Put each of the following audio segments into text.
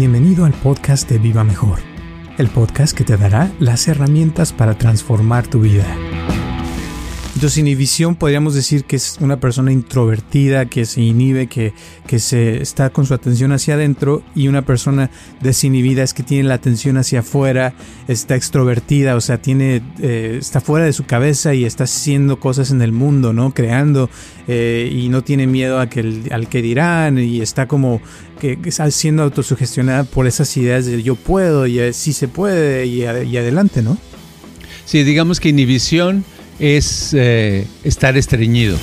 Bienvenido al podcast de Viva Mejor, el podcast que te dará las herramientas para transformar tu vida. Entonces, inhibición podríamos decir que es una persona introvertida, que se inhibe, que, que se está con su atención hacia adentro, y una persona desinhibida es que tiene la atención hacia afuera, está extrovertida, o sea, tiene, eh, está fuera de su cabeza y está haciendo cosas en el mundo, ¿no? Creando eh, y no tiene miedo a que al que dirán y está como que, está siendo autosugestionada por esas ideas de yo puedo y eh, sí se puede y adelante, ¿no? Sí, digamos que inhibición es eh, estar estreñido.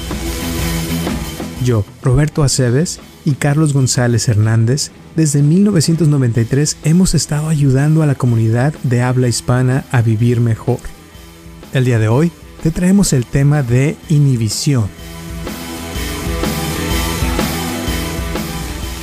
Yo, Roberto Aceves y Carlos González Hernández, desde 1993 hemos estado ayudando a la comunidad de habla hispana a vivir mejor. El día de hoy te traemos el tema de inhibición.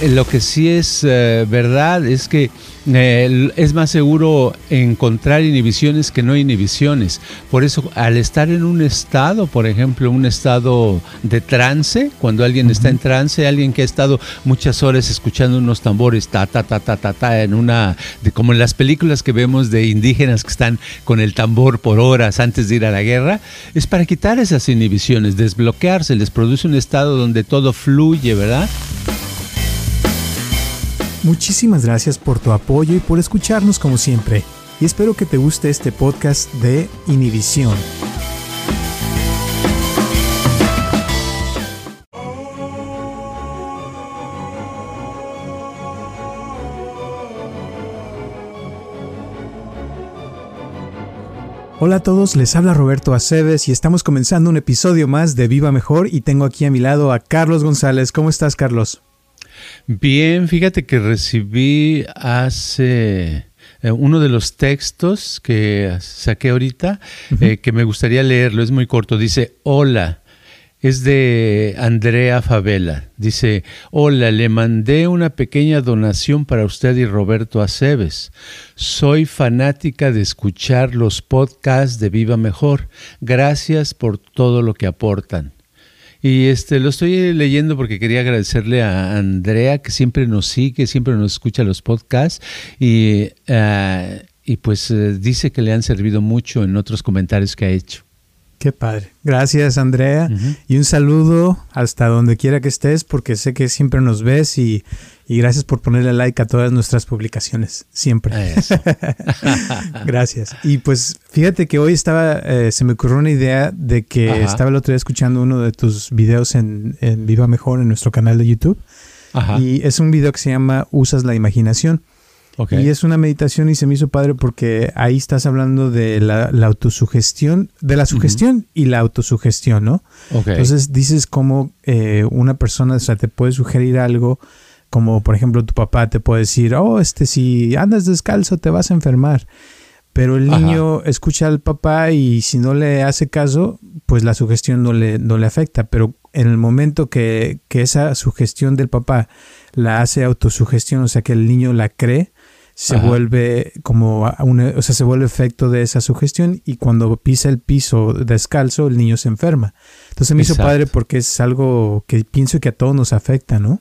Lo que sí es eh, verdad es que eh, es más seguro encontrar inhibiciones que no inhibiciones. Por eso, al estar en un estado, por ejemplo, un estado de trance, cuando alguien está en trance, alguien que ha estado muchas horas escuchando unos tambores, ta, ta, ta, ta, ta, ta, en una, de, como en las películas que vemos de indígenas que están con el tambor por horas antes de ir a la guerra, es para quitar esas inhibiciones, desbloquearse, les produce un estado donde todo fluye, ¿verdad? Muchísimas gracias por tu apoyo y por escucharnos como siempre. Y espero que te guste este podcast de Inhibición. Hola a todos, les habla Roberto Aceves y estamos comenzando un episodio más de Viva Mejor y tengo aquí a mi lado a Carlos González. ¿Cómo estás, Carlos? Bien, fíjate que recibí hace eh, uno de los textos que saqué ahorita, eh, que me gustaría leerlo, es muy corto, dice, hola. Es de Andrea Favela. Dice, hola, le mandé una pequeña donación para usted y Roberto Aceves. Soy fanática de escuchar los podcasts de Viva Mejor. Gracias por todo lo que aportan. Y este lo estoy leyendo porque quería agradecerle a Andrea que siempre nos sigue, siempre nos escucha los podcasts y, uh, y pues uh, dice que le han servido mucho en otros comentarios que ha hecho. Qué padre. Gracias, Andrea. Uh -huh. Y un saludo hasta donde quiera que estés, porque sé que siempre nos ves y, y gracias por ponerle like a todas nuestras publicaciones. Siempre. gracias. Y pues fíjate que hoy estaba, eh, se me ocurrió una idea de que Ajá. estaba el otro día escuchando uno de tus videos en, en Viva Mejor en nuestro canal de YouTube. Ajá. Y es un video que se llama Usas la imaginación. Okay. Y es una meditación y se me hizo padre porque ahí estás hablando de la, la autosugestión, de la sugestión uh -huh. y la autosugestión, ¿no? Okay. Entonces dices cómo eh, una persona, o sea, te puede sugerir algo, como por ejemplo tu papá te puede decir, oh, este, si andas descalzo te vas a enfermar. Pero el niño Ajá. escucha al papá y si no le hace caso, pues la sugestión no le, no le afecta. Pero en el momento que, que esa sugestión del papá la hace autosugestión, o sea, que el niño la cree, se Ajá. vuelve como una, o sea, se vuelve efecto de esa sugestión y cuando pisa el piso descalzo el niño se enferma. Entonces me Exacto. hizo padre porque es algo que pienso que a todos nos afecta, ¿no?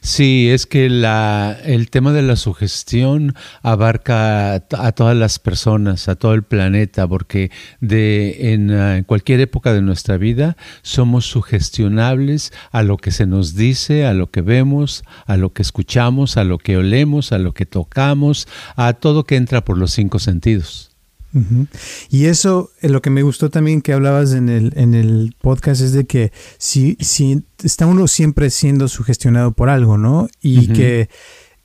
Sí, es que la, el tema de la sugestión abarca a, todas las personas, a todo el planeta, porque de, en, uh, en, cualquier época de nuestra vida somos sugestionables a lo que se nos dice, a lo que vemos, a lo que escuchamos, a lo que olemos, a lo que tocamos, a todo que entra por los cinco sentidos. Uh -huh. Y eso, eh, lo que me gustó también que hablabas en el, en el podcast es de que si, si está uno siempre siendo sugestionado por algo, ¿no? Y uh -huh. que,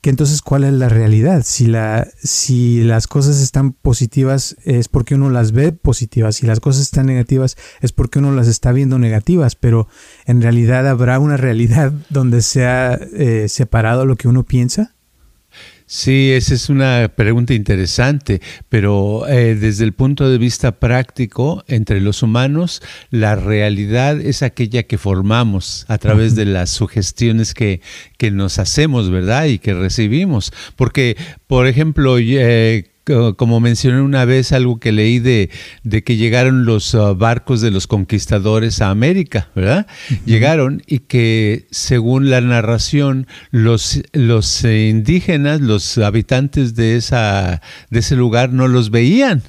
que entonces, ¿cuál es la realidad? Si, la, si las cosas están positivas es porque uno las ve positivas, si las cosas están negativas es porque uno las está viendo negativas, pero en realidad habrá una realidad donde sea eh, separado lo que uno piensa. Sí, esa es una pregunta interesante, pero eh, desde el punto de vista práctico, entre los humanos, la realidad es aquella que formamos a través de las sugestiones que, que nos hacemos, ¿verdad? Y que recibimos. Porque, por ejemplo, eh, como mencioné una vez, algo que leí de, de que llegaron los uh, barcos de los conquistadores a América, ¿verdad? Llegaron y que según la narración, los, los indígenas, los habitantes de, esa, de ese lugar no los veían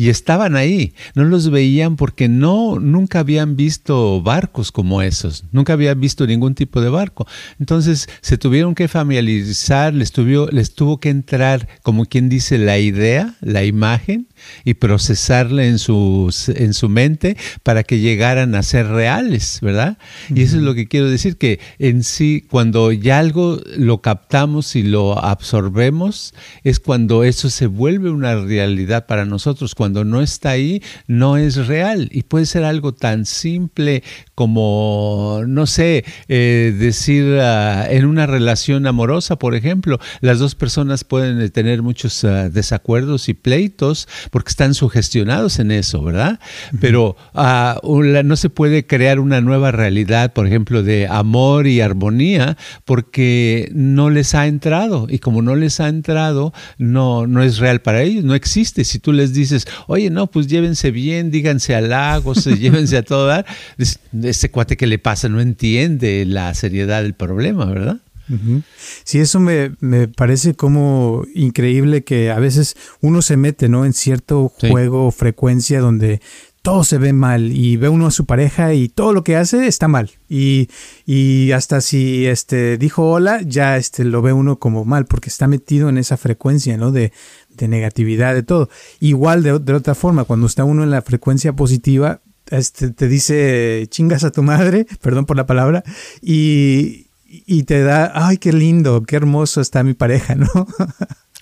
y estaban ahí. No los veían porque no, nunca habían visto barcos como esos, nunca habían visto ningún tipo de barco. Entonces se tuvieron que familiarizar, les, les tuvo que entrar, como quien dice, la idea, la imagen, y procesarla en su, en su mente para que llegaran a ser reales, ¿verdad? Y eso es lo que quiero decir, que en sí, cuando ya algo lo captamos y lo absorbemos, es cuando eso se vuelve una realidad para nosotros. Cuando no está ahí, no es real. Y puede ser algo tan simple como, no sé, eh, decir ah, en una relación amorosa, por ejemplo, las dos personas pueden tener muchos ah, desacuerdos y pleitos, porque están sugestionados en eso, ¿verdad? Pero uh, no se puede crear una nueva realidad, por ejemplo, de amor y armonía, porque no les ha entrado. Y como no les ha entrado, no, no es real para ellos, no existe. Si tú les dices, oye, no, pues llévense bien, díganse halagos, llévense a todo dar, ese cuate que le pasa no entiende la seriedad del problema, ¿verdad? Sí, eso me, parece como increíble que a veces uno se mete, ¿no? En cierto juego o frecuencia donde todo se ve mal y ve uno a su pareja y todo lo que hace está mal. Y, y hasta si este dijo hola, ya este lo ve uno como mal porque está metido en esa frecuencia, ¿no? De, de negatividad, de todo. Igual de, de, otra forma, cuando está uno en la frecuencia positiva, este te dice chingas a tu madre, perdón por la palabra, y, y te da, ay, qué lindo, qué hermoso está mi pareja, ¿no?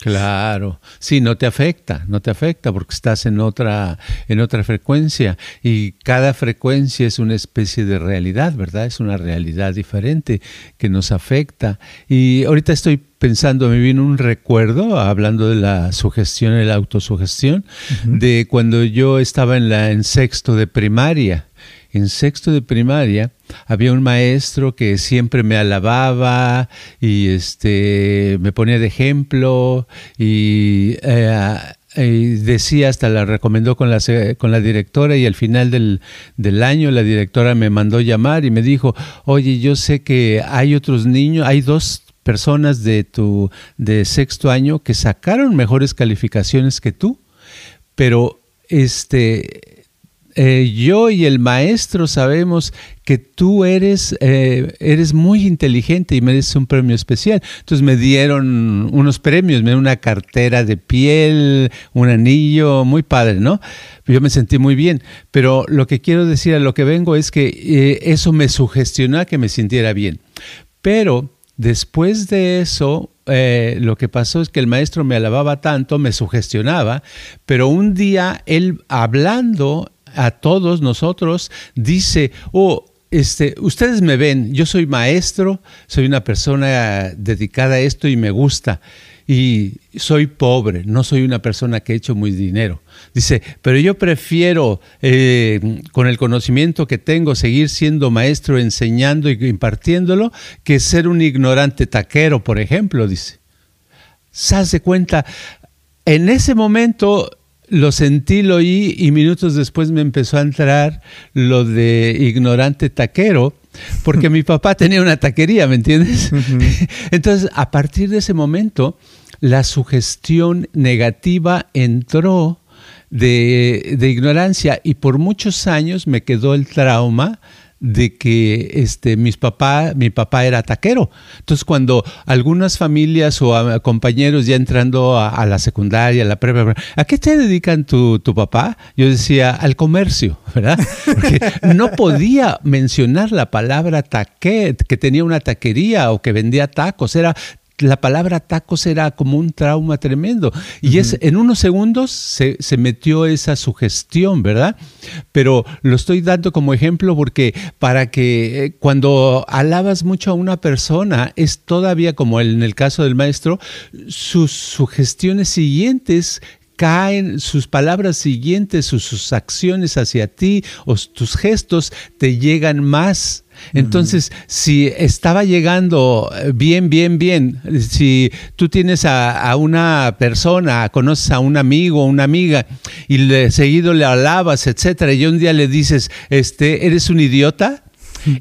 Claro, sí, no te afecta, no te afecta porque estás en otra, en otra frecuencia y cada frecuencia es una especie de realidad, ¿verdad? Es una realidad diferente que nos afecta. Y ahorita estoy pensando, me vino un recuerdo, hablando de la sugestión y la autosugestión, de cuando yo estaba en, la, en sexto de primaria en sexto de primaria había un maestro que siempre me alababa y este me ponía de ejemplo y, eh, decía hasta la recomendó con la, con la directora y al final del, del, año la directora me mandó llamar y me dijo oye yo sé que hay otros niños hay dos personas de tu de sexto año que sacaron mejores calificaciones que tú pero este eh, yo y el maestro sabemos que tú eres, eh, eres muy inteligente y mereces un premio especial. Entonces me dieron unos premios, me dieron una cartera de piel, un anillo, muy padre, ¿no? Yo me sentí muy bien, pero lo que quiero decir a lo que vengo es que eh, eso me sugestionó a que me sintiera bien. Pero después de eso, lo que pasó es que el maestro me alababa tanto, me sugestionaba, pero un día él hablando a todos nosotros, dice, oh, este, ustedes me ven, yo soy maestro, soy una persona dedicada a esto y me gusta. Y soy pobre, no soy una persona que he hecho muy dinero. Dice, pero yo prefiero, eh, con el conocimiento que tengo, seguir siendo maestro, enseñando y impartiéndolo, que ser un ignorante taquero, por ejemplo, dice. ¿Se hace cuenta? En ese momento lo sentí, lo oí y minutos después me empezó a entrar lo de ignorante taquero, porque mi papá tenía una taquería, ¿me entiendes? Entonces, a partir de ese momento, la sugestión negativa entró de, de ignorancia y por muchos años me quedó el trauma de que este, mis papá, mi papá era taquero. Entonces, cuando algunas familias o compañeros ya entrando a, la secundaria, a la prepa, ¿a qué te dedican tu, tu, papá? Yo decía, al comercio, ¿verdad? Porque no podía mencionar la palabra taquet, que tenía una taquería o que vendía tacos. Era la palabra tacos era como un trauma tremendo. Y es en unos segundos se, se, metió esa sugestión, ¿verdad? Pero lo estoy dando como ejemplo porque para que eh, cuando alabas mucho a una persona, es todavía como en el caso del maestro, sus sugestiones siguientes caen sus palabras siguientes o sus acciones hacia ti o tus gestos te llegan más Entonces, si estaba llegando eh, bien, bien, bien, si tú tienes a, una persona, conoces a un amigo o una amiga y le, seguido le alabas, etcétera, y un día le dices, este, eres un idiota,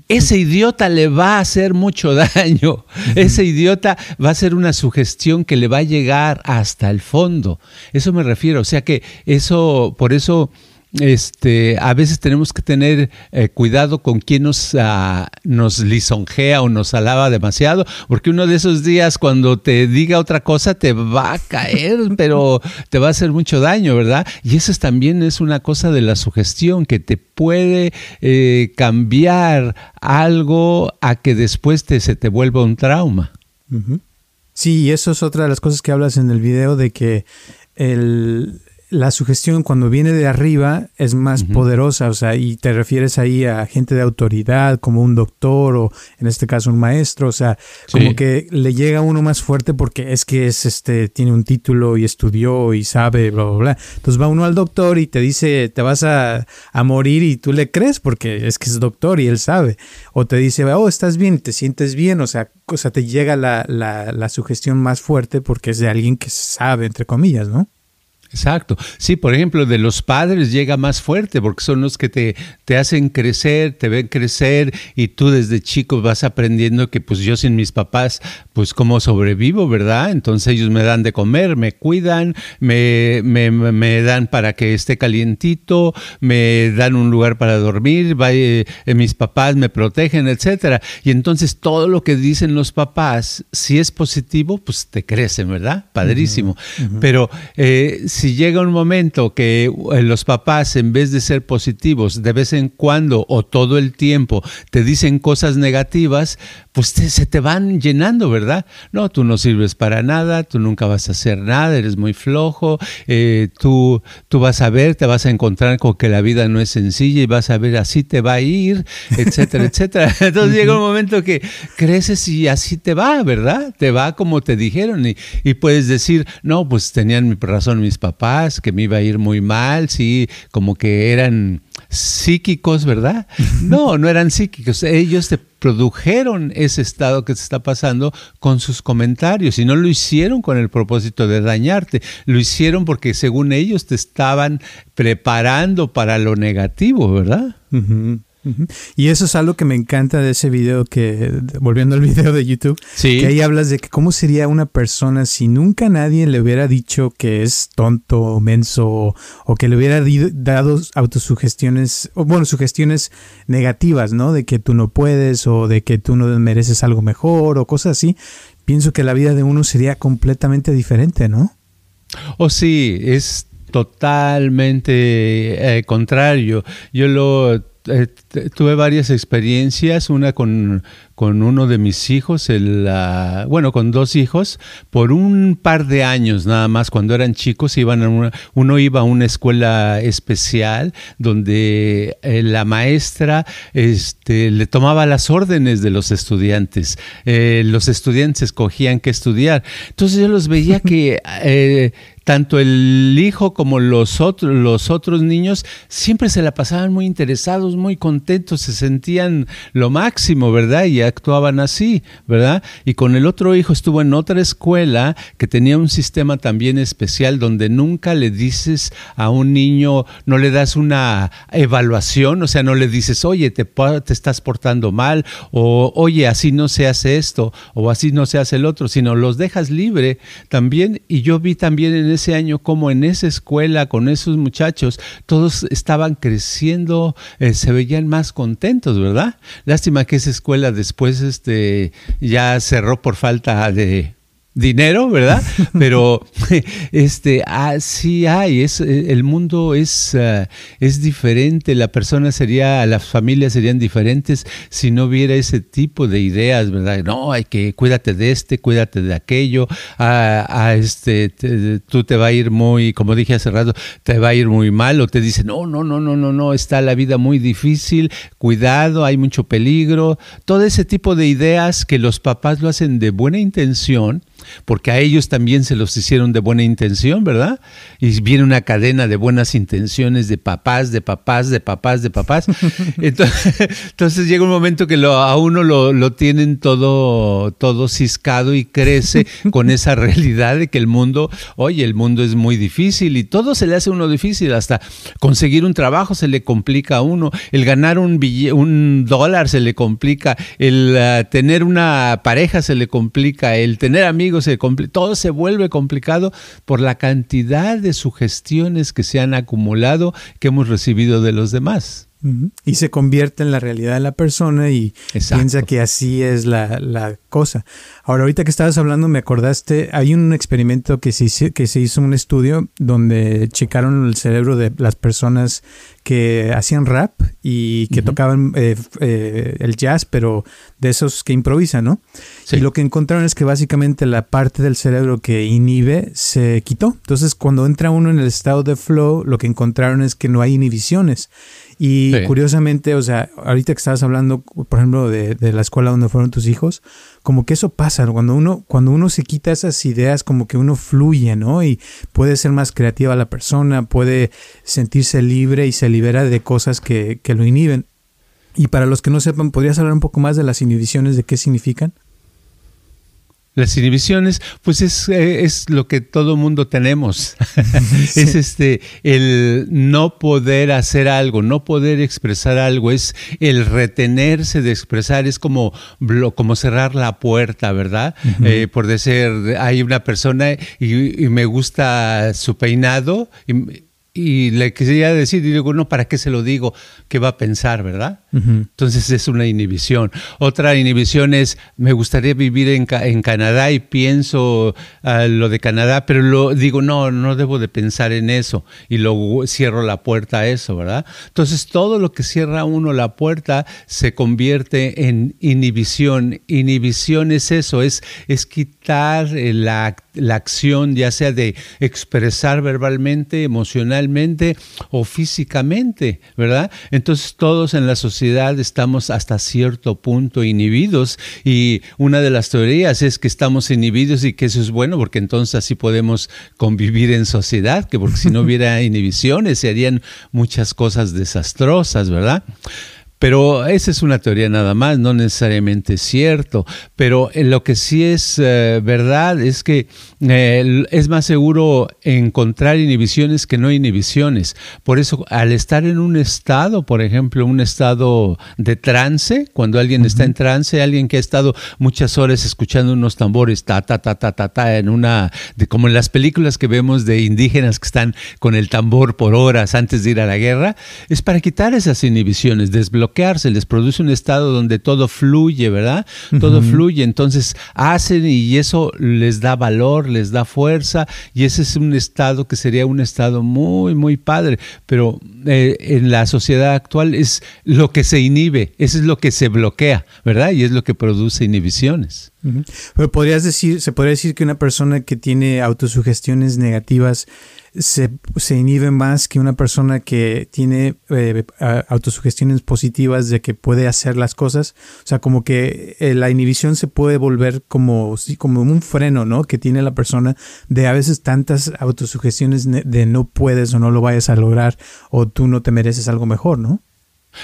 ese idiota le va a hacer mucho daño. Ese idiota va a ser una sugestión que le va a llegar hasta el fondo. Eso me refiero. O sea que eso, por eso este, a veces tenemos que tener eh, cuidado con quien nos, ah, nos lisonjea o nos alaba demasiado, porque uno de esos días cuando te diga otra cosa te va a caer, pero te va a hacer mucho daño, ¿verdad? Y eso también es una cosa de la sugestión que te puede eh, cambiar algo a que después te, se te vuelva un trauma. Sí, y eso es otra de las cosas que hablas en el video de que el, la sugestión cuando viene de arriba es más poderosa, o sea, y te refieres ahí a gente de autoridad, como un doctor o en este caso un maestro, o sea, como que le llega a uno más fuerte porque es que es este, tiene un título y estudió y sabe, bla, bla, bla. Entonces va uno al doctor y te dice, te vas a, morir y tú le crees porque es que es doctor y él sabe. O te dice, oh, estás bien, te sientes bien, o sea, o sea te llega la, la, la sugestión más fuerte porque es de alguien que sabe, entre comillas, ¿no? Exacto. Sí, por ejemplo, de los padres llega más fuerte porque son los que te, te hacen crecer, te ven crecer y tú desde chico vas aprendiendo que pues yo sin mis papás, pues cómo sobrevivo, ¿verdad? Entonces ellos me dan de comer, me cuidan, me, me, me dan para que esté calientito, me dan un lugar para dormir, eh, mis papás me protegen, etcétera. Y entonces todo lo que dicen los papás, si es positivo, pues te crecen, ¿verdad? Padrísimo. Pero eh, si llega un momento que eh, los papás, en vez de ser positivos, de vez en cuando o todo el tiempo te dicen cosas negativas, pues se te van llenando, ¿verdad? No, tú no sirves para nada, tú nunca vas a hacer nada, eres muy flojo, eh, tú, tú vas a ver, te vas a encontrar con que la vida no es sencilla y vas a ver así te va a ir, etcétera, etcétera. Entonces llega un momento que creces y así te va, ¿verdad? Te va como te dijeron y, y puedes decir, no, pues tenían razón mis papás papás, que me iba a ir muy mal, sí, como que eran psíquicos, ¿verdad? No, no eran psíquicos, ellos te produjeron ese estado que te está pasando con sus comentarios y no lo hicieron con el propósito de dañarte, lo hicieron porque según ellos te estaban preparando para lo negativo, ¿verdad? Y eso es algo que me encanta de ese video que, volviendo al video de YouTube, que ahí hablas de que cómo sería una persona si nunca nadie le hubiera dicho que es tonto o menso o, que le hubiera dado autosugestiones, o bueno, sugestiones negativas, ¿no? De que tú no puedes o de que tú no mereces algo mejor o cosas así. Pienso que la vida de uno sería completamente diferente, ¿no? Oh, sí, es totalmente eh, contrario. Yo lo eh, tuve varias experiencias, una con, con uno de mis hijos, el, bueno, con dos hijos, por un par de años nada más, cuando eran chicos, iban uno iba a una escuela especial donde eh, la maestra este, le tomaba las órdenes de los estudiantes, eh, los estudiantes escogían qué estudiar, entonces yo los veía que tanto el hijo como los otros, los otros niños siempre se la pasaban muy interesados, muy contentos, se sentían lo máximo, ¿verdad? Y actuaban así, ¿verdad? Y con el otro hijo estuvo en otra escuela que tenía un sistema también especial donde nunca le dices a un niño, no le das una evaluación, o sea, no le dices, oye, te, te estás portando mal, o oye, así no se hace esto, o así no se hace el otro, sino los dejas libre también. Y yo vi también en ese año como en esa escuela con esos muchachos todos estaban creciendo, eh, se veían más contentos, ¿verdad? Lástima que esa escuela después este, ya cerró por falta de dinero, ¿verdad? Pero este, así hay, es, el mundo es, eh, es diferente, la persona sería, las familias serían diferentes si no hubiera ese tipo de ideas, ¿verdad? No, hay que, cuídate de este, cuídate de aquello, a, este, tú te va a ir muy, como dije hace rato, te va a ir muy mal, o te dicen, no, no, no, no, no, no, está la vida muy difícil, cuidado, hay mucho peligro, todo ese tipo de ideas que los papás lo hacen de buena intención, porque a ellos también se los hicieron de buena intención, ¿verdad? Y viene una cadena de buenas intenciones de papás, de papás, de papás, de papás. Entonces, llega un momento que a uno lo, tienen todo, todo ciscado y crece con esa realidad de que el mundo, oye, el mundo es muy difícil y todo se le hace a uno difícil, hasta conseguir un trabajo se le complica a uno, el ganar un, un dólar se le complica, el uh, tener una pareja se le complica, el tener amigos se todo se vuelve complicado por la cantidad de sugestiones que se han acumulado que hemos recibido de los demás. Y se convierte en la realidad de la persona y piensa que así es la, cosa. Ahora, ahorita que estabas hablando, me acordaste, hay un experimento que se, hizo, que se hizo un estudio donde checaron el cerebro de las personas que hacían rap y que tocaban eh, eh, el jazz, pero de esos que improvisan, ¿no? Y lo que encontraron es que básicamente la parte del cerebro que inhibe se quitó. Entonces, cuando entra uno en el estado de flow, lo que encontraron es que no hay inhibiciones. Y curiosamente, o sea, ahorita que estabas hablando, por ejemplo, de, de, la escuela donde fueron tus hijos, como que eso pasa, cuando uno, cuando uno se quita esas ideas, como que uno fluye, ¿no? Y puede ser más creativa la persona, puede sentirse libre y se libera de cosas que, que lo inhiben. Y para los que no sepan, ¿podrías hablar un poco más de las inhibiciones, de qué significan? Las inhibiciones, pues es, eh, es lo que todo mundo tenemos. Es este el no poder hacer algo, no poder expresar algo, es el retenerse de expresar, es como, como cerrar la puerta, ¿verdad? Eh, por decir, hay una persona y, y me gusta su peinado. Y, y le quería decir, y digo, no, ¿para qué se lo digo? ¿Qué va a pensar, verdad? Entonces es una inhibición. Otra inhibición es, me gustaría vivir en, en Canadá y pienso uh, lo de Canadá, pero lo digo, no, no debo de pensar en eso y luego cierro la puerta a eso, ¿verdad? Entonces todo lo que cierra uno la puerta se convierte en inhibición. Inhibición es eso, es, es quitar la, la acción, ya sea de expresar verbalmente, emocionalmente o físicamente, ¿verdad? Entonces todos en la sociedad estamos hasta cierto punto inhibidos y una de las teorías es que estamos inhibidos y que eso es bueno porque entonces así podemos convivir en sociedad, que porque si no hubiera inhibiciones se harían muchas cosas desastrosas, ¿verdad? Pero esa es una teoría nada más, no necesariamente es cierto. Pero eh, lo que sí es eh, verdad es que eh, es más seguro encontrar inhibiciones que no inhibiciones. Por eso, al estar en un estado, por ejemplo, un estado de trance, cuando alguien está en trance, alguien que ha estado muchas horas escuchando unos tambores, ta, ta, ta, ta, ta, ta, en una, de, como en las películas que vemos de indígenas que están con el tambor por horas antes de ir a la guerra, es para quitar esas inhibiciones, desbloquear se les produce un estado donde todo fluye, ¿verdad? Todo fluye, entonces hacen y eso les da valor, les da fuerza y ese es un estado que sería un estado muy, muy padre, pero eh, en la sociedad actual es lo que se inhibe, eso es lo que se bloquea, ¿verdad? Y es lo que produce inhibiciones. Pero podrías decir, se podría decir que una persona que tiene autosugestiones negativas se, se inhibe más que una persona que tiene eh, autosugestiones positivas de que puede hacer las cosas. O sea, como que eh, la inhibición se puede volver como, como un freno, ¿no? Que tiene la persona de a veces tantas autosugestiones de no puedes o no lo vayas a lograr o tú no te mereces algo mejor, ¿no?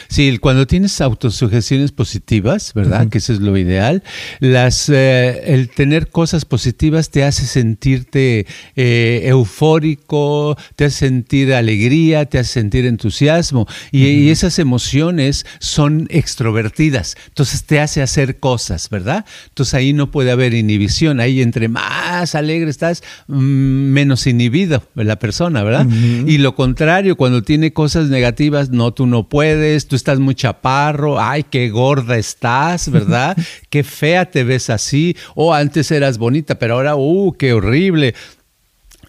Sí, cuando tienes autosugestiones positivas, ¿verdad? Que eso es lo ideal. Las, eh, el tener cosas positivas te hace sentirte eh, eufórico, te hace sentir alegría, te hace sentir entusiasmo. Y, esas emociones son extrovertidas. Entonces te hace hacer cosas, ¿verdad? Entonces ahí no puede haber inhibición. Ahí entre más alegre estás, mm, menos inhibido la persona, ¿verdad? Y lo contrario, cuando tiene cosas negativas, no, tú no puedes tú estás muy chaparro, ay, qué gorda estás, ¿verdad? qué fea te ves así, o antes eras bonita, pero ahora, uh, qué horrible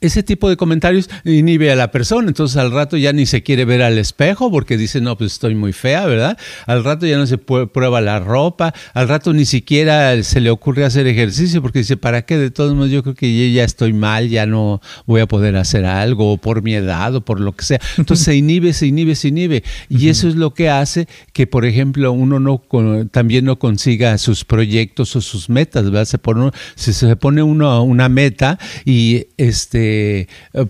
ese tipo de comentarios inhibe a la persona, entonces al rato ya ni se quiere ver al espejo porque dice, no, pues estoy muy fea, ¿verdad? Al rato ya no se prueba la ropa, al rato ni siquiera se le ocurre hacer ejercicio porque dice, ¿para qué? De todos modos yo creo que ya estoy mal, ya no voy a poder hacer algo, o por mi edad, o por lo que sea. Entonces se inhibe, se inhibe, se inhibe. Y eso es lo que hace que, por ejemplo, uno no también no consiga sus proyectos o sus metas, ¿verdad? Se pone, si se pone uno una meta y este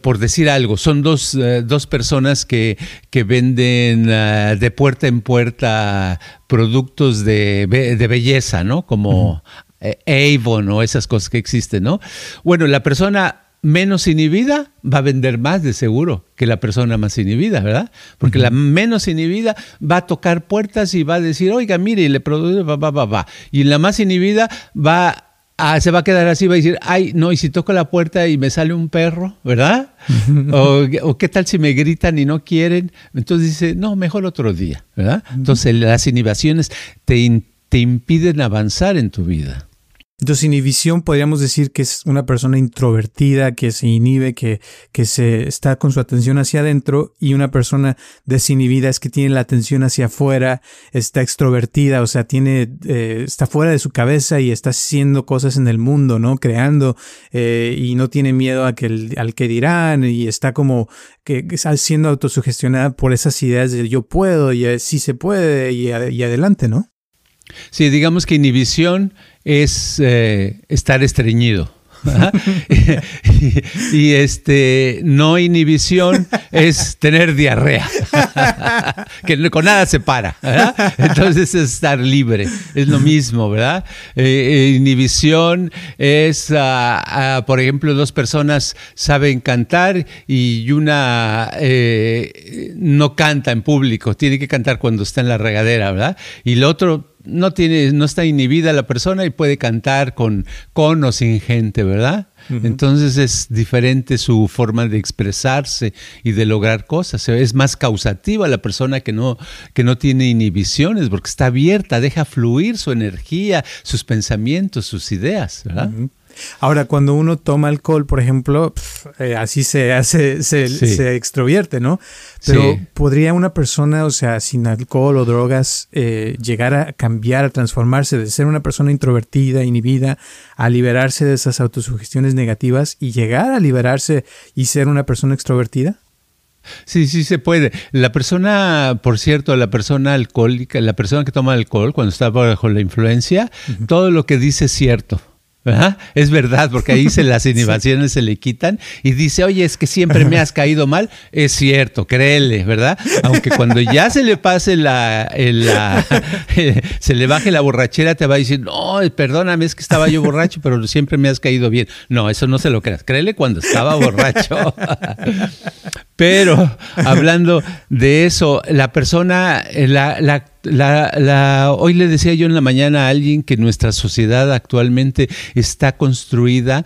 por decir algo, son dos, eh, dos personas que, que venden eh, de puerta en puerta productos de, de belleza, ¿no? Como eh, Avon o esas cosas que existen, ¿no? Bueno, la persona menos inhibida va a vender más de seguro que la persona más inhibida, ¿verdad? Porque la menos inhibida va a tocar puertas y va a decir, oiga, mire, y le produce, va, va, va, va. Y la más inhibida va a, se va a quedar así, va a decir, ay, no, y si toco la puerta y me sale un perro, ¿verdad? o, o, qué tal si me gritan y no quieren. Entonces dice, no, mejor otro día, ¿verdad? Entonces las inhibiciones te, te impiden avanzar en tu vida. Entonces, inhibición podríamos decir que es una persona introvertida, que se inhibe, que, que se está con su atención hacia adentro, y una persona desinhibida es que tiene la atención hacia afuera, está extrovertida, o sea, tiene, eh, está fuera de su cabeza y está haciendo cosas en el mundo, ¿no? Creando, eh, y no tiene miedo a que al que dirán, y está como que, está siendo autosugestionada por esas ideas de yo puedo, y eh, sí se puede, y, y adelante, ¿no? Sí, digamos que inhibición es eh, estar estreñido. y, este no inhibición es tener diarrea que con nada se para entonces es estar libre es lo mismo verdad eh, eh, inhibición es ah, ah, por ejemplo dos personas saben cantar y una no canta en público tiene que cantar cuando está en la regadera verdad y el otro no tiene, no está inhibida la persona y puede cantar con, con o sin gente, ¿verdad? Entonces es diferente su forma de expresarse y de lograr cosas. Es más causativa la persona que no, que no tiene inhibiciones, porque está abierta, deja fluir su energía, sus pensamientos, sus ideas, ¿verdad? Ahora, cuando uno toma alcohol, por ejemplo, eh, así se hace, se, extrovierte, ¿no? Pero ¿podría una persona, o sea, sin alcohol o drogas, eh, llegar a cambiar, a transformarse de ser una persona introvertida, inhibida, a liberarse de esas autosugestiones negativas y llegar a liberarse y ser una persona extrovertida? Sí, sí se puede. La persona, por cierto, la persona alcohólica, la persona que toma alcohol cuando está bajo la influencia, todo lo que dice es cierto. Es verdad, porque ahí se las inhibiciones se le quitan y dice, oye, es que siempre me has caído mal. Es cierto, créele, ¿verdad? Aunque cuando ya se le pase la, se le baje la borrachera, te va a decir, no, perdóname, es que estaba yo borracho, pero siempre me has caído bien. No, eso no se lo creas. Créele cuando estaba borracho. Pero hablando de eso, la persona, la, la la, la, hoy le decía yo en la mañana a alguien que nuestra sociedad actualmente está construida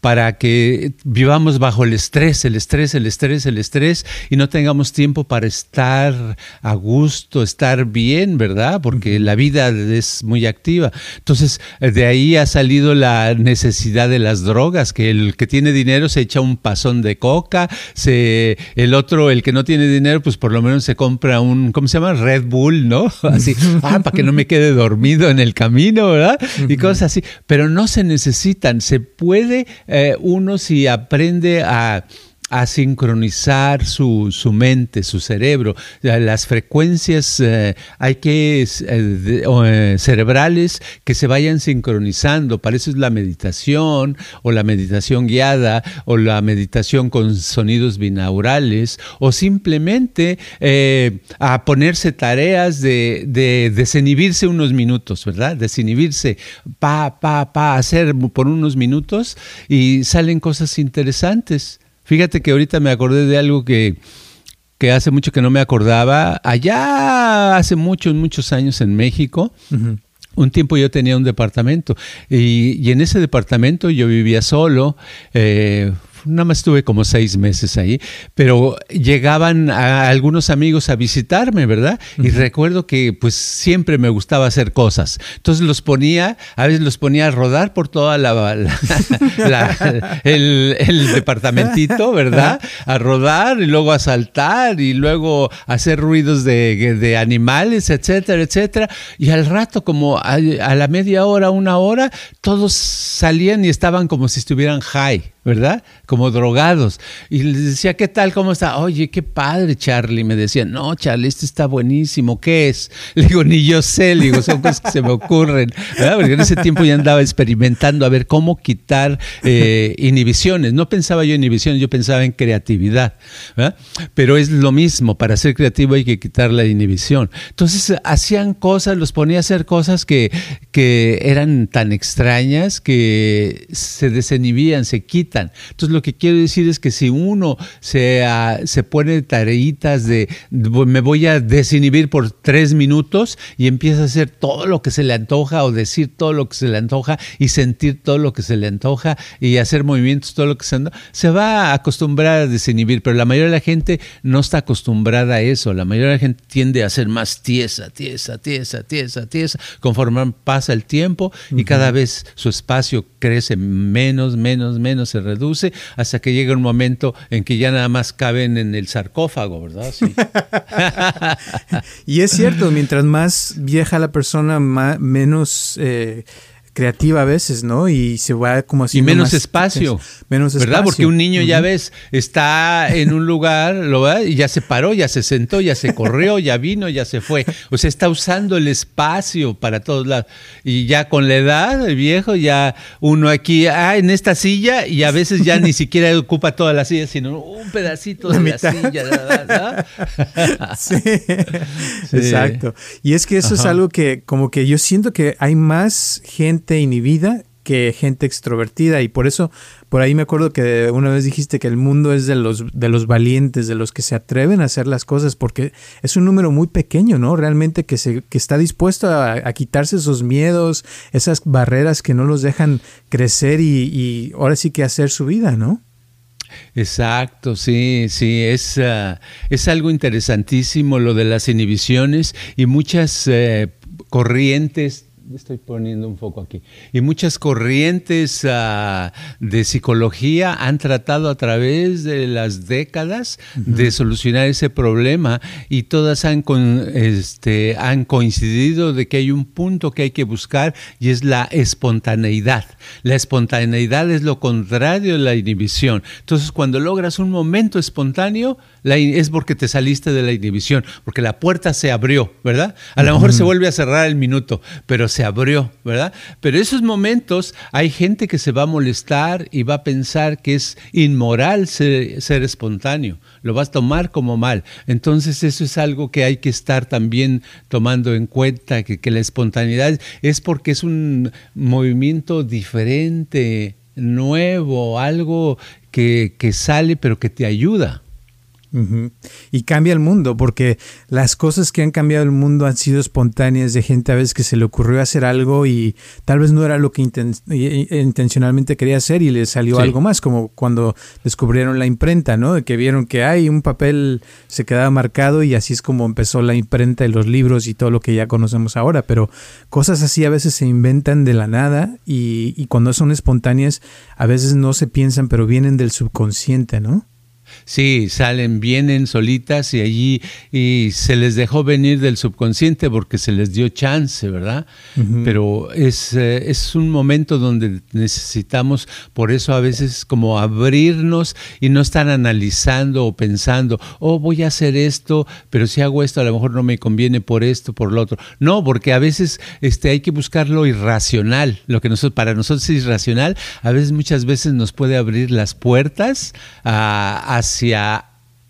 para que vivamos bajo el estrés, el estrés, el estrés, el estrés y no tengamos tiempo para estar a gusto, estar bien, ¿verdad? Porque la vida es muy activa. Entonces, de ahí ha salido la necesidad de las drogas, que el que tiene dinero se echa un pasón de coca, se, el otro, el que no tiene dinero, pues por lo menos se compra un, ¿cómo se llama? Red Bull, ¿no? Así, ah, para que no me quede dormido en el camino, ¿verdad? Y cosas así. Pero no se necesitan, se puede eh, uno si aprende a a sincronizar su, su, mente, su cerebro. Las frecuencias eh, hay que eh, eh, cerebrales que se vayan sincronizando. Para eso es la meditación o la meditación guiada o la meditación con sonidos binaurales o simplemente a ponerse tareas de, de, desinhibirse unos minutos, ¿verdad? Desinhibirse, pa, pa, pa, hacer por unos minutos y salen cosas interesantes. Fíjate que ahorita me acordé de algo que, que hace mucho que no me acordaba. Allá hace muchos, muchos años en México. Un tiempo yo tenía un departamento y, en ese departamento yo vivía solo, eh, nada más estuve como seis meses ahí, pero llegaban a algunos amigos a visitarme, ¿verdad? Y recuerdo que pues siempre me gustaba hacer cosas. Entonces los ponía, a veces los ponía a rodar por toda la, el, departamentito, ¿verdad? A rodar y luego a saltar y luego hacer ruidos de, de animales, etcétera, etcétera. Y al rato, como a, a la media hora, una hora, todos salían y estaban como si estuvieran high. ¿Verdad? Como drogados. Y les decía, ¿qué tal? ¿Cómo está? Oye, qué padre, Charlie. Me decía, no, Charlie, este está buenísimo. ¿Qué es? Le digo, ni yo sé. Le digo, son cosas que se me ocurren. ¿verdad? Porque en ese tiempo ya andaba experimentando a ver cómo quitar eh, inhibiciones. No pensaba yo en inhibiciones, yo pensaba en creatividad. ¿verdad? Pero es lo mismo. Para ser creativo hay que quitar la inhibición. Entonces, hacían cosas, los ponía a hacer cosas que, que eran tan extrañas que se desinhibían, se quitan entonces lo que quiero decir es que si uno se, uh, se pone tareitas de me voy a desinhibir por tres minutos y empieza a hacer todo lo que se le antoja o decir todo lo que se le antoja y sentir todo lo que se le antoja y hacer movimientos todo lo que se antoja, se va a acostumbrar a desinhibir, pero la mayoría de la gente no está acostumbrada a eso, la mayoría de la gente tiende a ser más tiesa, tiesa, tiesa, tiesa, tiesa, conforme pasa el tiempo y cada vez su espacio crece menos, menos, menos, se reduce hasta que llega un momento en que ya nada más caben en el sarcófago, ¿verdad? Sí. y es cierto, mientras más vieja la persona, menos... Eh, creativa a veces, ¿no? Y se va como así. Y menos espacio. Menos espacio. ¿Verdad? Porque un niño, ya ves, está en un lugar, lo va y ya se paró, ya se sentó, ya se corrió, ya vino, ya se fue. O sea, está usando el espacio para todos lados. Y ya con la edad, el viejo, ya uno aquí, ah, en esta silla, y a veces ya ni siquiera ocupa toda la silla, sino un pedacito de la, silla. ¿verdad? Sí. Exacto. Y es que eso es algo que, como que yo siento que hay más gente inhibida que gente extrovertida y por eso por ahí me acuerdo que una vez dijiste que el mundo es de los de los valientes, de los que se atreven a hacer las cosas porque es un número muy pequeño, ¿no? Realmente que se que está dispuesto a, quitarse esos miedos, esas barreras que no los dejan crecer y, ahora sí que hacer su vida, ¿no? Exacto, sí, sí, es, ah, es algo interesantísimo lo de las inhibiciones y muchas eh, corrientes estoy poniendo un foco aquí. Y muchas corrientes uh, de psicología han tratado a través de las décadas de solucionar ese problema y todas han, con, este, han coincidido de que hay un punto que hay que buscar y es la espontaneidad. La espontaneidad es lo contrario de la inhibición. Entonces, cuando logras un momento espontáneo, es porque te saliste de la inhibición, porque la puerta se abrió, ¿verdad? A lo mejor se vuelve a cerrar el minuto, pero se abrió, ¿verdad? Pero esos momentos hay gente que se va a molestar y va a pensar que es inmoral ser, espontáneo, lo vas a tomar como mal. Entonces eso es algo que hay que estar también tomando en cuenta, que, que la espontaneidad es porque es un movimiento diferente, nuevo, algo que, que sale pero que te ayuda. Y cambia el mundo, porque las cosas que han cambiado el mundo han sido espontáneas de gente a veces que se le ocurrió hacer algo y tal vez no era lo que intencionalmente quería hacer y le salió algo más, como cuando descubrieron la imprenta, ¿no? De que vieron que hay un papel se quedaba marcado y así es como empezó la imprenta y los libros y todo lo que ya conocemos ahora, pero cosas así a veces se inventan de la nada y, y cuando son espontáneas a veces no se piensan, pero vienen del subconsciente, ¿no? Sí, salen, vienen solitas y allí y se les dejó venir del subconsciente porque se les dio chance, ¿verdad? Pero es, eh, es un momento donde necesitamos, por eso a veces como abrirnos y no estar analizando o pensando, oh, voy a hacer esto, pero si hago esto a lo mejor no me conviene por esto, por lo otro. No, porque a veces este, hay que buscar lo irracional, lo que nosotros, para nosotros es irracional, a veces muchas veces nos puede abrir las puertas a hacia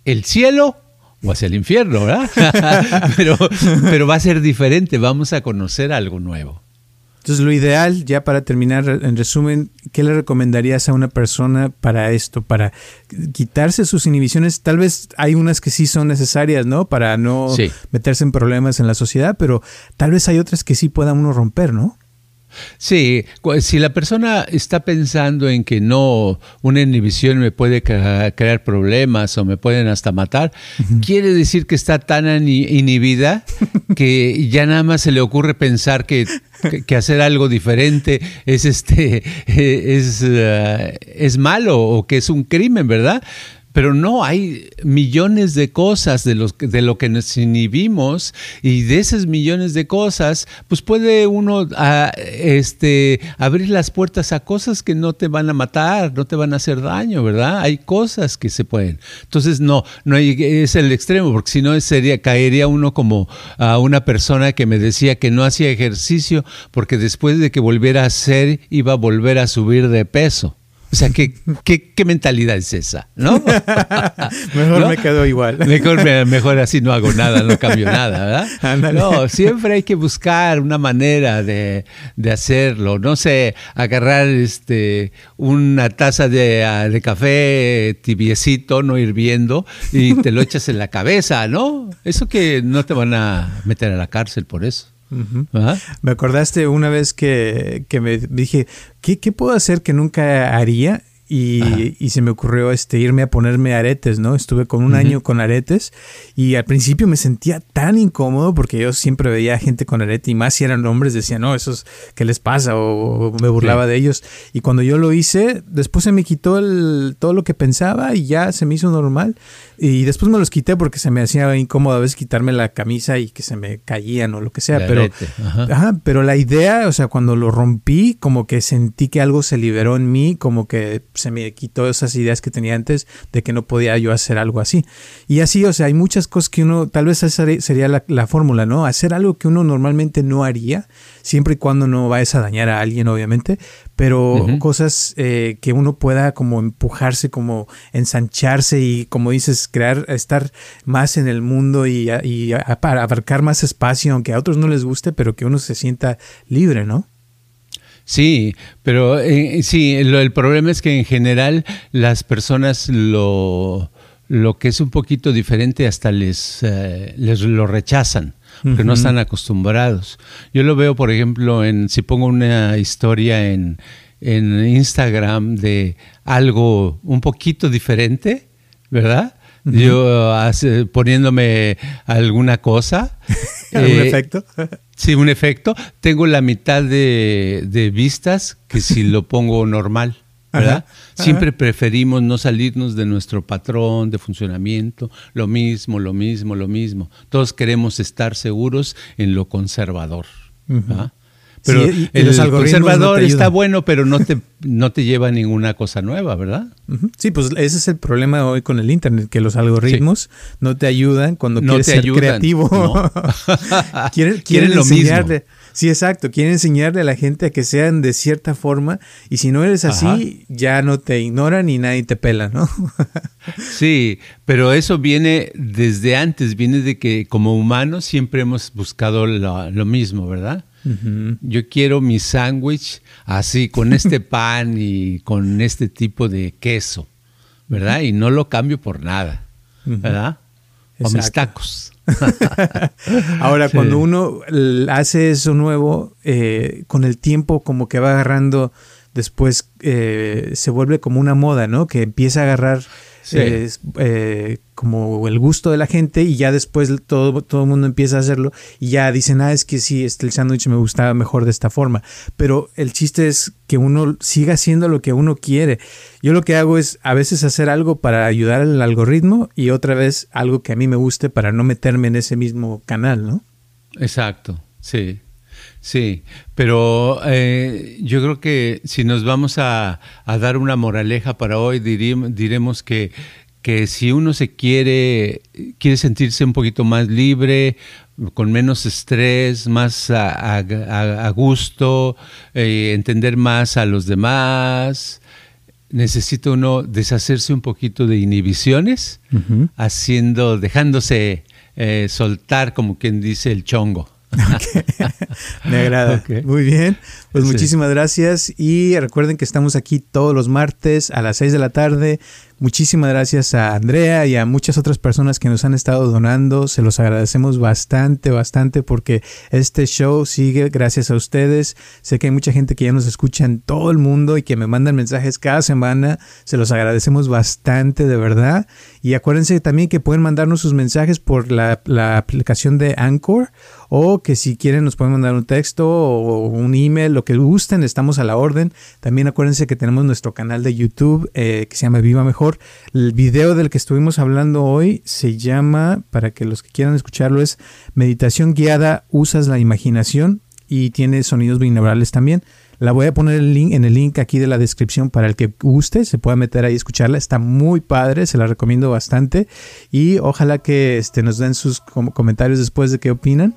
el cielo o hacia el infierno, ¿verdad? pero, pero va a ser diferente, vamos a conocer algo nuevo. Entonces, lo ideal, ya para terminar, en resumen, ¿qué le recomendarías a una persona para esto? Para quitarse sus inhibiciones. Tal vez hay unas que sí son necesarias, ¿no? Para no meterse en problemas en la sociedad, pero tal vez hay otras que sí pueda uno romper, ¿no? Sí, si la persona está pensando en que no, una inhibición me puede crear problemas o me pueden hasta matar, quiere decir que está tan inhibida que ya nada más se le ocurre pensar que, hacer algo diferente es este es, eh, es malo o que es un crimen, ¿verdad? Pero no, hay millones de cosas de, los, de lo que nos inhibimos y de esas millones de cosas, pues puede uno ah, este, abrir las puertas a cosas que no te van a matar, no te van a hacer daño, ¿verdad? Hay cosas que se pueden. Entonces, no, no hay, es el extremo, porque si no sería, caería uno como a una persona que me decía que no hacía ejercicio porque después de que volviera a hacer iba a volver a subir de peso. O sea, ¿qué, qué, mentalidad es esa? ¿No? mejor me quedo igual. Mejor, mejor así no hago nada, no cambio nada, ¿verdad? No, siempre hay que buscar una manera de, hacerlo. No sé, agarrar este, una taza de, de, café tibiecito, no hirviendo, y te lo echas en la cabeza, ¿no? Eso que no te van a meter a la cárcel por eso. Me acordaste una vez que, que me dije, ¿qué, ¿qué, puedo hacer que nunca haría? Y, se me ocurrió este, irme a ponerme aretes, ¿no? Estuve con un año con aretes y al principio me sentía tan incómodo porque yo siempre veía gente con arete y más si eran hombres decía, no, esos, ¿qué les pasa? O, me burlaba de ellos. Y cuando yo lo hice, después se me quitó el, todo lo que pensaba y ya se me hizo normal. Y después me los quité porque se me hacía incómodo a veces quitarme la camisa y que se me caían o lo que sea. pero, pero la idea, o sea, cuando lo rompí, como que sentí que algo se liberó en mí, como que se me quitó esas ideas que tenía antes de que no podía yo hacer algo así. Y así, o sea, hay muchas cosas que uno, tal vez esa sería la, fórmula, ¿no? Hacer algo que uno normalmente no haría, siempre y cuando no vayas a dañar a alguien, obviamente, pero cosas eh, que uno pueda como empujarse, como ensancharse y, como dices, crear, estar más en el mundo y, y abarcar más espacio, aunque a otros no les guste, pero que uno se sienta libre, ¿no? Sí, pero eh, sí, el problema es que en general las personas lo, lo que es un poquito diferente hasta les, eh, les lo rechazan porque no están acostumbrados. Yo lo veo, por ejemplo, en si pongo una historia en, en Instagram de algo un poquito diferente, ¿verdad? Yo poniéndome alguna cosa. ¿Algún eh, efecto? Sí, un efecto. Tengo la mitad de, vistas que si lo pongo normal. ¿verdad? Siempre preferimos no salirnos de nuestro patrón de funcionamiento, lo mismo, lo mismo, lo mismo. Todos queremos estar seguros en lo conservador. Pero el conservador está bueno, pero no te, no te lleva a ninguna cosa nueva, ¿verdad? Sí, pues ese es el problema hoy con el Internet, que los algoritmos no te ayudan cuando quieres ser creativo. quieren, lo mismo. Sí, exacto. Quieren enseñarle a la gente a que sean de cierta forma y si no eres así, ya no te ignoran y nadie te pela, ¿no? sí, pero eso viene desde antes, viene de que como humanos siempre hemos buscado lo mismo, ¿verdad? Yo quiero mi sándwich así, con este pan y con este tipo de queso, ¿verdad? Y no lo cambio por nada, ¿verdad? O mis tacos. Ahora, cuando uno hace eso nuevo, eh, con el tiempo como que va agarrando, después eh, se vuelve como una moda, ¿no? Que empieza a agarrar es, eh, como el gusto de la gente y ya después todo, todo el mundo empieza a hacerlo y ya dicen, ah, es que sí, este, el sándwich me gustaba mejor de esta forma. Pero el chiste es que uno siga haciendo lo que uno quiere. Yo lo que hago es a veces hacer algo para ayudar al algoritmo y otra vez algo que a mí me guste para no meterme en ese mismo canal, ¿no? Exacto, sí. Sí, pero eh, yo creo que si nos vamos a, dar una moraleja para hoy, diremos que, que si uno se quiere, quiere sentirse un poquito más libre, con menos estrés, más a, gusto, eh, entender más a los demás, necesita uno deshacerse un poquito de inhibiciones, haciendo, dejándose eh, soltar, como quien dice, el chongo. Me agrada. Muy bien. Pues muchísimas gracias y recuerden que estamos aquí todos los martes a las 6 de la tarde Muchísimas gracias a Andrea y a muchas otras personas que nos han estado donando. Se los agradecemos bastante, bastante porque este show sigue gracias a ustedes. Sé que hay mucha gente que ya nos escucha en todo el mundo y que me mandan mensajes cada semana. Se los agradecemos bastante, de verdad. Y acuérdense también que pueden mandarnos sus mensajes por la, la aplicación de Anchor o que si quieren nos pueden mandar un texto o un email, lo que gusten, estamos a la orden. También acuérdense que tenemos nuestro canal de YouTube eh, que se llama Viva Mejor el video del que estuvimos hablando hoy se llama, para que los que quieran escucharlo, es Meditación guiada, usas la imaginación y tiene sonidos binaurales también. La voy a poner el link, en el link aquí de la descripción para el que guste, se pueda meter ahí y escucharla. Está muy padre, se la recomiendo bastante. Y ojalá que este, nos den sus comentarios después de qué opinan.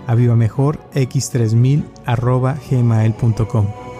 a vivamejorx3000 gmail.com.